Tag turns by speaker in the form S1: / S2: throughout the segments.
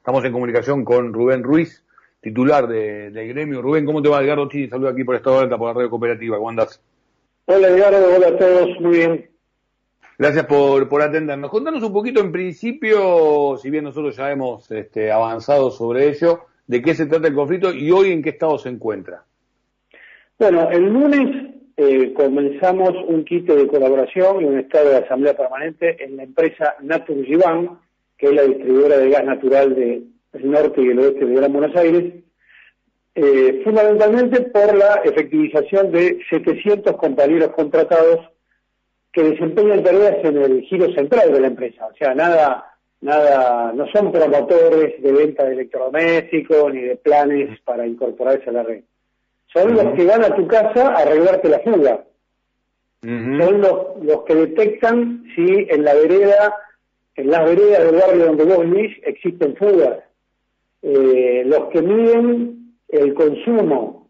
S1: Estamos en comunicación con Rubén Ruiz, titular del gremio. Rubén, ¿cómo te va? Edgardo Chini, saludo aquí por Estado Alta, por la radio cooperativa. ¿Cómo andás?
S2: Hola Edgardo, hola a todos, muy bien.
S1: Gracias por, por atendernos. Contanos un poquito en principio, si bien nosotros ya hemos este, avanzado sobre ello, de qué se trata el conflicto y hoy en qué estado se encuentra.
S2: Bueno, el lunes eh, comenzamos un kit de colaboración y un estado de asamblea permanente en la empresa Naturgivan, que es la distribuidora de gas natural del norte y el oeste de Gran Buenos Aires, eh, fundamentalmente por la efectivización de 700 compañeros contratados que desempeñan tareas en el giro central de la empresa. O sea, nada, nada, no son promotores de venta de electrodomésticos ni de planes para incorporarse a la red. Son los que van a tu casa a arreglarte la fuga. Son los, los que detectan si en la vereda en las veredas del barrio donde vos vivís existen fugas. Eh, los que miden el consumo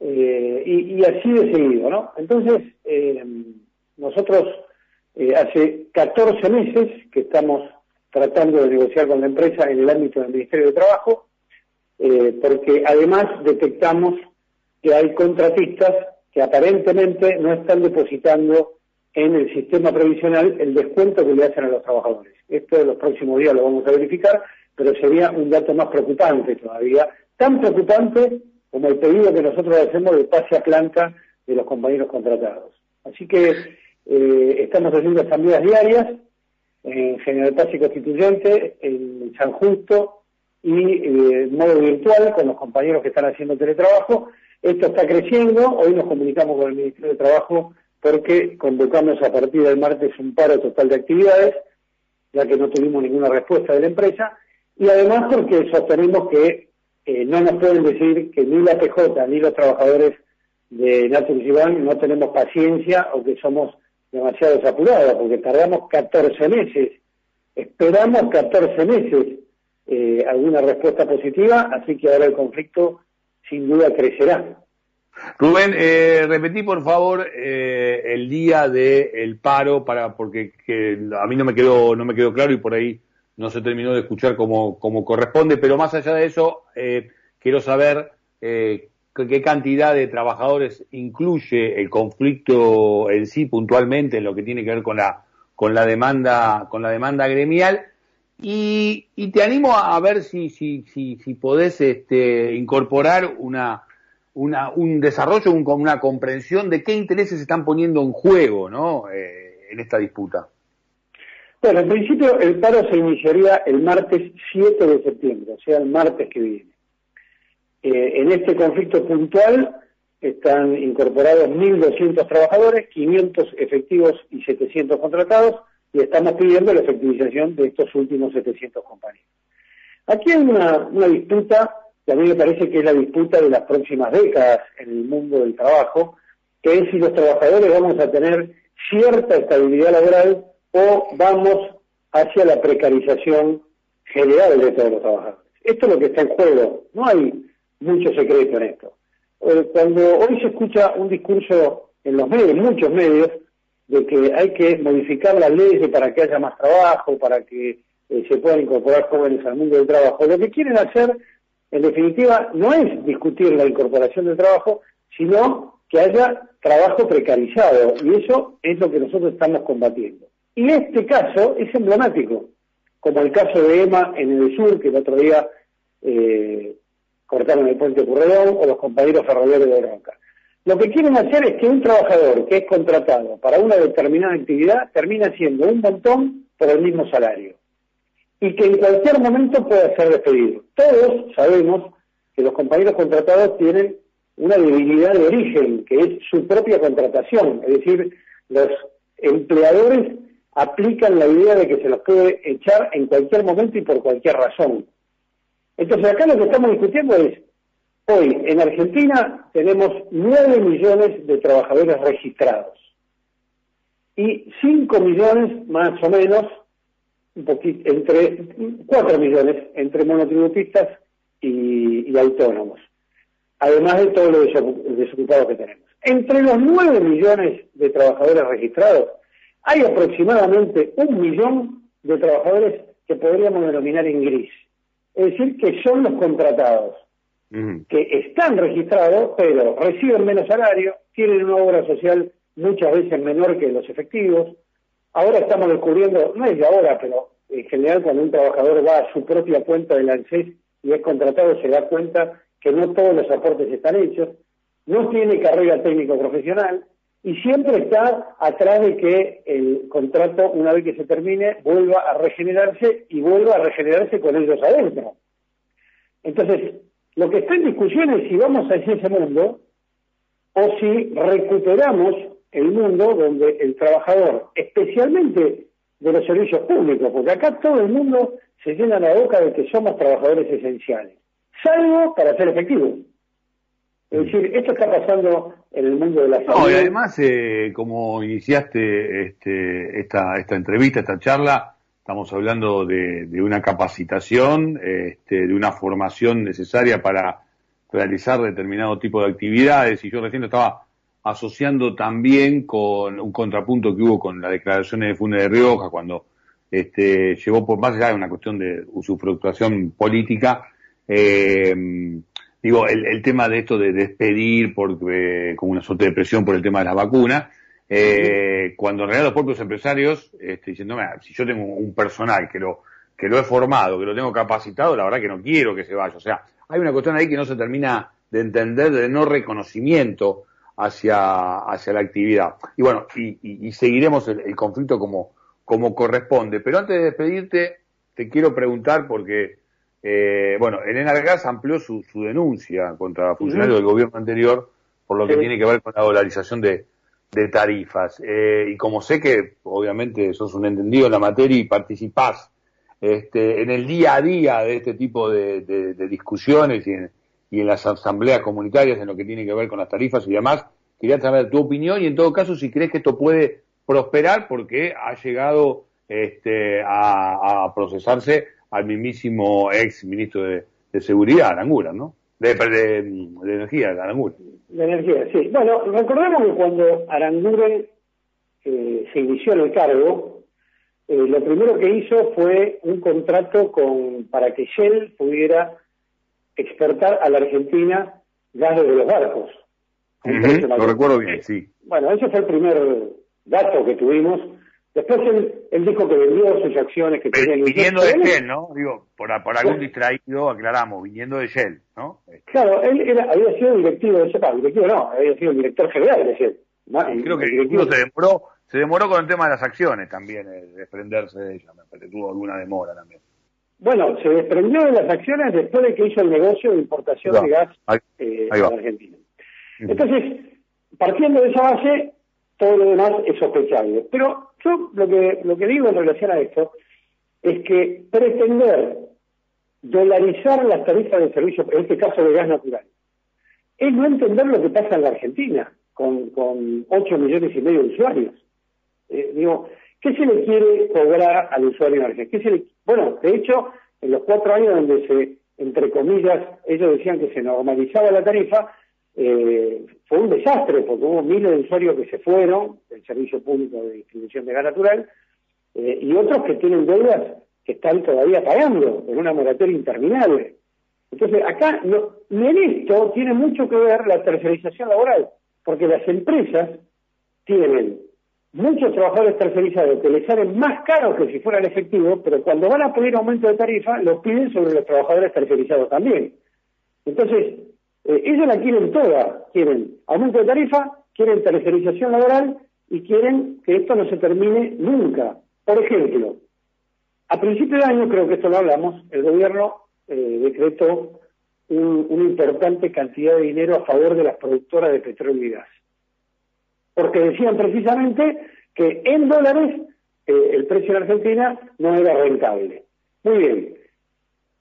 S2: eh, y, así de seguido, ¿no? Entonces, eh, nosotros hace 14 meses que estamos tratando de negociar con la empresa en el ámbito del Ministerio de Trabajo, porque además detectamos que hay contratistas que aparentemente no están depositando en el sistema previsional el descuento que le hacen a los trabajadores. Esto en los próximos días lo vamos a verificar, pero sería un dato más preocupante todavía, tan preocupante como el pedido que nosotros hacemos de pase a planta de los compañeros contratados. Así que eh, estamos haciendo asambleas diarias en General Paz y Constituyente, en San Justo y eh, en modo virtual con los compañeros que están haciendo teletrabajo. Esto está creciendo, hoy nos comunicamos con el Ministerio de Trabajo porque convocamos a partir del martes un paro total de actividades, ya que no tuvimos ninguna respuesta de la empresa, y además porque sostenemos que eh, no nos pueden decir que ni la PJ ni los trabajadores de Naturgy no tenemos paciencia o que somos demasiado apurados, porque tardamos 14 meses, esperamos 14 meses eh, alguna respuesta positiva, así que ahora el conflicto sin duda crecerá.
S1: Rubén, eh, repetí por favor eh, el día del paro para porque a mí no me quedó no me quedó claro y por ahí no se terminó de escuchar como, como corresponde, pero más allá de eso eh, quiero saber eh, qué cantidad de trabajadores incluye el conflicto en sí puntualmente en lo que tiene que ver con la con la demanda con la demanda gremial. Y, y te animo a ver si si si, si podés este, incorporar una una, un desarrollo, una comprensión de qué intereses se están poniendo en juego ¿no? Eh, en esta disputa.
S2: Bueno, en principio el paro se iniciaría el martes 7 de septiembre, o sea, el martes que viene. Eh, en este conflicto puntual están incorporados 1.200 trabajadores, 500 efectivos y 700 contratados, y estamos pidiendo la efectivización de estos últimos 700 compañeros. Aquí hay una, una disputa a mí me parece que es la disputa de las próximas décadas en el mundo del trabajo, que es si los trabajadores vamos a tener cierta estabilidad laboral o vamos hacia la precarización general de todos los trabajadores. Esto es lo que está en juego, no hay mucho secreto en esto. Eh, cuando hoy se escucha un discurso en los medios, en muchos medios, de que hay que modificar las leyes para que haya más trabajo, para que eh, se puedan incorporar jóvenes al mundo del trabajo, lo que quieren hacer en definitiva, no es discutir la incorporación del trabajo, sino que haya trabajo precarizado, y eso es lo que nosotros estamos combatiendo. Y este caso es emblemático, como el caso de EMA en el sur, que el otro día eh, cortaron el puente Curredón, o los compañeros ferroviarios de Bronca. Lo que quieren hacer es que un trabajador que es contratado para una determinada actividad termina siendo un montón por el mismo salario y que en cualquier momento pueda ser despedido. Todos sabemos que los compañeros contratados tienen una debilidad de origen, que es su propia contratación, es decir, los empleadores aplican la idea de que se los puede echar en cualquier momento y por cualquier razón. Entonces acá lo que estamos discutiendo es, hoy en Argentina tenemos 9 millones de trabajadores registrados y 5 millones más o menos un poquito, entre 4 millones entre monotributistas y, autónomos, además de todos los desocupados que tenemos. Entre los 9 millones de trabajadores registrados, hay aproximadamente un millón de trabajadores que podríamos denominar en gris. es decir, que son los contratados, que están registrados, pero reciben menos salario, tienen una obra social muchas veces menor que los efectivos. Ahora estamos descubriendo, no es de ahora, pero en general cuando un trabajador va a su propia cuenta del ANSES y es contratado se da cuenta que no todos los aportes están hechos, no tiene carrera técnico profesional y siempre está atrás de que el contrato, una vez que se termine, vuelva a regenerarse y vuelva a regenerarse con ellos adentro. Entonces, lo que está en discusión es si vamos hacia ese mundo o si recuperamos el mundo donde el trabajador, especialmente de los servicios públicos, porque acá todo el mundo se llena la boca de que somos trabajadores esenciales, salvo para ser efectivos. Es decir, esto está pasando en el mundo de la salud.
S1: No, y además, eh, como iniciaste este, esta, esta entrevista, esta charla, estamos hablando de, una capacitación, este, de una formación necesaria para realizar determinado tipo de actividades, y yo recién estaba asociando también con un contrapunto que hubo con las declaraciones de Funes de Rioja, cuando este, llevó por más allá de una cuestión de usufructuación política, eh, digo, el, tema de esto de despedir porque, como una suerte de presión por el tema de las vacunas, eh, cuando en realidad los propios empresarios, este, diciendo, si yo tengo un personal que lo, que lo he formado, que lo tengo capacitado, la verdad que no quiero que se vaya. O sea, hay una cuestión ahí que no se termina de entender de no reconocimiento hacia, hacia la actividad. Y bueno, y, seguiremos el, conflicto como, como corresponde. Pero antes de despedirte, te quiero preguntar porque, eh, bueno, Elena Gas amplió su, su denuncia contra funcionarios del gobierno anterior por lo que tiene que ver con la dolarización de, de tarifas. Eh, y como sé que obviamente sos un entendido en la materia y participás este, en el día a día de este tipo de, de discusiones y en, y en las asambleas comunitarias en lo que tiene que ver con las tarifas y demás. Quería saber tu opinión y en todo caso si crees que esto puede prosperar porque ha llegado este, a, procesarse al mismísimo ex ministro de, Seguridad, Aranguren, ¿no? De, de, Energía, Aranguren.
S2: De Energía, sí. Bueno, recordemos que cuando Aranguren eh, se inició en el cargo, eh, lo primero que hizo fue un contrato con para que Shell pudiera exportar a la Argentina gas de los barcos.
S1: lo recuerdo bien, sí.
S2: Bueno, ese fue el primer dato que tuvimos. Después él, dijo que vendió sus acciones que
S1: tenía Viniendo de Shell, ¿no? Digo, por, por algún distraído, aclaramos, viniendo de Shell, ¿no?
S2: Claro, él era, había sido directivo de ese directivo no, había sido el director general de Shell.
S1: creo que el directivo se demoró, se demoró con el tema de las acciones también, el desprenderse de ella, me parece, tuvo alguna demora también.
S2: Bueno, se desprendió de las acciones después de que hizo el negocio de importación de gas eh, a Argentina. Entonces, partiendo de esa base, todo lo demás es sospechable. Pero yo lo que, lo que digo en relación a esto es que pretender dolarizar las tarifas de servicio, en este caso de gas natural, es no entender lo que pasa en la Argentina, con, con 8 millones y medio de usuarios. Eh, digo, ¿Qué se le quiere cobrar al usuario energético? Bueno, de hecho, en los cuatro años donde se, entre comillas, ellos decían que se normalizaba la tarifa, eh, fue un desastre porque hubo miles de usuarios que se fueron del servicio público de distribución de gas natural eh, y otros que tienen deudas que están todavía pagando en una moratoria interminable. Entonces, acá, no, y en esto tiene mucho que ver la tercerización laboral, porque las empresas tienen muchos trabajadores tercerizados que les salen más caros que si fueran efectivos, pero cuando van a pedir aumento de tarifa, lo piden sobre los trabajadores tercerizados también. Entonces, eh, ellos la quieren toda, quieren aumento de tarifa, quieren tercerización laboral y quieren que esto no se termine nunca. Por ejemplo, a principio de año, creo que esto lo hablamos, el gobierno eh, decretó una importante cantidad de dinero a favor de las productoras de petróleo y gas porque decían precisamente que en dólares eh, el precio en Argentina no era rentable. Muy bien,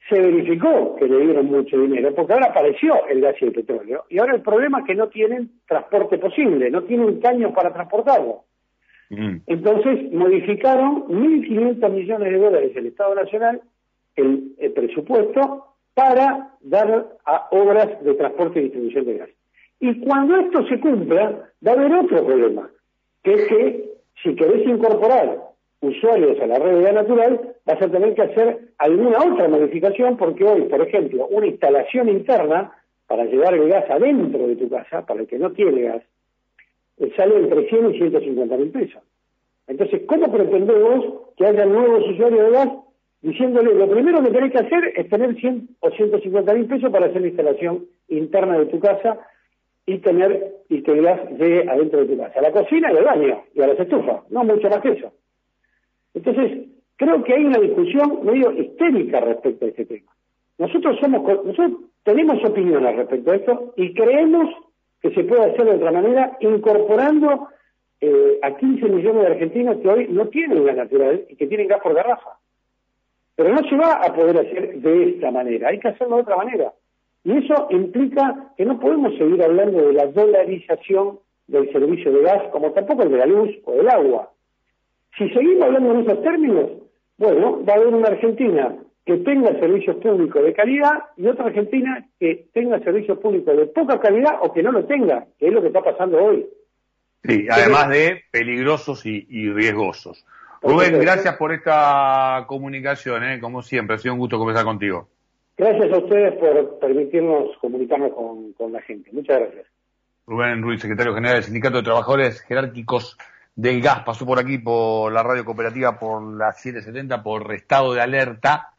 S2: se verificó que le dieron mucho dinero, porque ahora apareció el gas y el petróleo, y ahora el problema es que no tienen transporte posible, no tienen caños para transportarlo. Mm. Entonces modificaron 1.500 millones de dólares el Estado Nacional, el, el presupuesto, para dar a obras de transporte y distribución de gas. Y cuando esto se cumpla, va a haber otro problema, que es que si querés incorporar usuarios a la red de gas natural, vas a tener que hacer alguna otra modificación porque hoy, por ejemplo, una instalación interna para llevar el gas adentro de tu casa, para el que no tiene gas, eh, sale entre 100 y 150 mil pesos. Entonces, ¿cómo pretendemos que haya nuevos usuarios de gas diciéndole lo primero que tenés que hacer es tener 100 o 150 mil pesos para hacer la instalación interna de tu casa y tener y que el gas llegue adentro de tu casa, a la cocina y al baño y a las estufas, no mucho más que eso. Entonces, creo que hay una discusión medio histérica respecto a este tema. Nosotros somos nosotros tenemos opinión al respecto de esto y creemos que se puede hacer de otra manera incorporando eh, a 15 millones de argentinos que hoy no tienen gas natural y que tienen gas por garrafa. Pero no se va a poder hacer de esta manera, hay que hacerlo de otra manera. Y eso implica que no podemos seguir hablando de la dolarización del servicio de gas, como tampoco el de la luz o del agua. Si seguimos hablando en esos términos, bueno, va a haber una Argentina que tenga servicios públicos de calidad y otra Argentina que tenga servicios públicos de poca calidad o que no lo tenga, que es lo que está pasando hoy.
S1: Sí, además de peligrosos y riesgosos. Rubén, gracias por esta comunicación, ¿eh? como siempre, ha sido un gusto conversar contigo.
S2: Gracias a ustedes por permitirnos comunicarnos con, la gente. Muchas gracias.
S1: Rubén Ruiz, secretario general del Sindicato de Trabajadores Jerárquicos del Gas, pasó por aquí por la radio cooperativa por la 770 por estado de alerta.